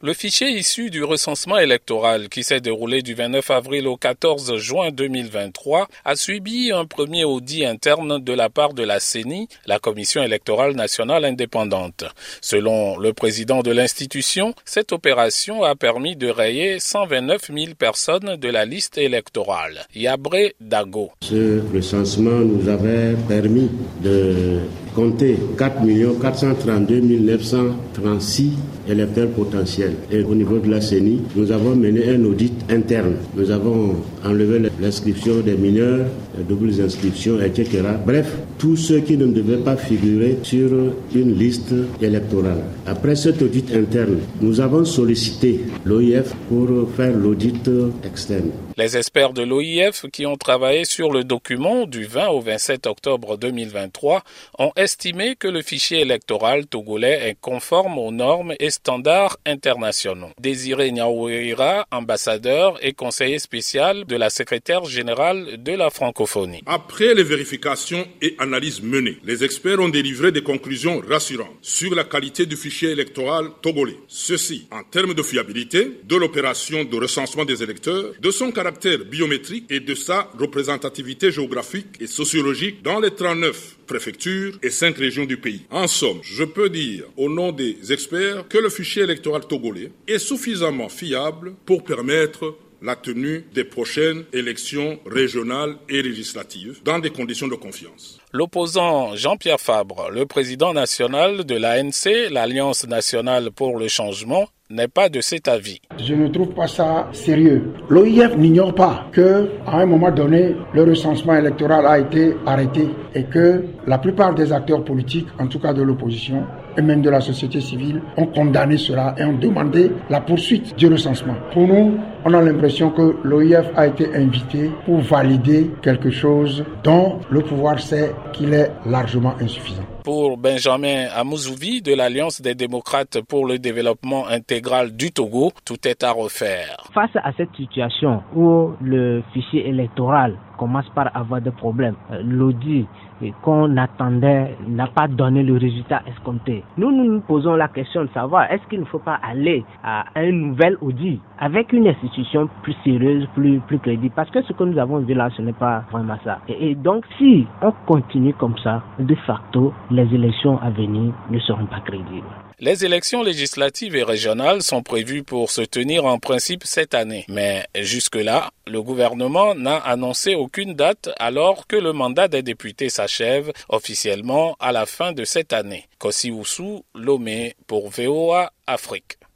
Le fichier issu du recensement électoral qui s'est déroulé du 29 avril au 14 juin 2023 a subi un premier audit interne de la part de la CENI, la Commission électorale nationale indépendante. Selon le président de l'institution, cette opération a permis de rayer 129 000 personnes de la liste électorale. Yabré Dago. Ce recensement nous avait permis de compter 4 432 936 électeurs potentiels. Et au niveau de la CENI, nous avons mené un audit interne. Nous avons enlevé l'inscription des mineurs, les doubles inscriptions, etc. Bref, tous ceux qui ne devaient pas figurer sur une liste électorale. Après cet audit interne, nous avons sollicité l'OIF pour faire l'audit externe. Les experts de l'OIF qui ont travaillé sur le document du 20 au 27 octobre 2023 ont estimé que le fichier électoral togolais est conforme aux normes et standards internationaux. Désiré Niaouira, ambassadeur et conseiller spécial de la secrétaire générale de la francophonie. Après les vérifications et analyses menées, les experts ont délivré des conclusions rassurantes sur la qualité du fichier électoral togolais. Ceci en termes de fiabilité, de l'opération de recensement des électeurs, de son caractère biométrique et de sa représentativité géographique et sociologique dans les 39 préfectures et 5 régions du pays. En somme, je peux dire au nom des experts que le fichier électoral togolais est suffisamment fiable pour permettre la tenue des prochaines élections régionales et législatives dans des conditions de confiance. L'opposant Jean-Pierre Fabre, le président national de l'ANC, l'Alliance nationale pour le changement, n'est pas de cet avis. Je ne trouve pas ça sérieux. L'OIF n'ignore pas que, à un moment donné, le recensement électoral a été arrêté et que la plupart des acteurs politiques, en tout cas de l'opposition, et même de la société civile, ont condamné cela et ont demandé la poursuite du recensement. Pour nous, on a l'impression que l'OIF a été invité pour valider quelque chose dont le pouvoir sait qu'il est largement insuffisant. Pour Benjamin Amouzouvi de l'Alliance des démocrates pour le développement intégral du Togo, tout est à refaire. Face à cette situation où le fichier électoral commence par avoir des problèmes, euh, l'audit qu'on attendait n'a pas donné le résultat escompté. Nous, nous nous posons la question de savoir est-ce qu'il ne faut pas aller à un nouvel audit avec une institution plus sérieuse, plus, plus crédible? Parce que ce que nous avons vu là, ce n'est pas vraiment ça. Et, et, donc, si on continue comme ça, de facto, les élections à venir ne seront pas crédibles. Les élections législatives et régionales sont prévues pour se tenir en principe cette année. Mais jusque-là, le gouvernement n'a annoncé aucune date alors que le mandat des députés s'achève officiellement à la fin de cette année. Kossi Oussou, Lomé pour VOA Afrique.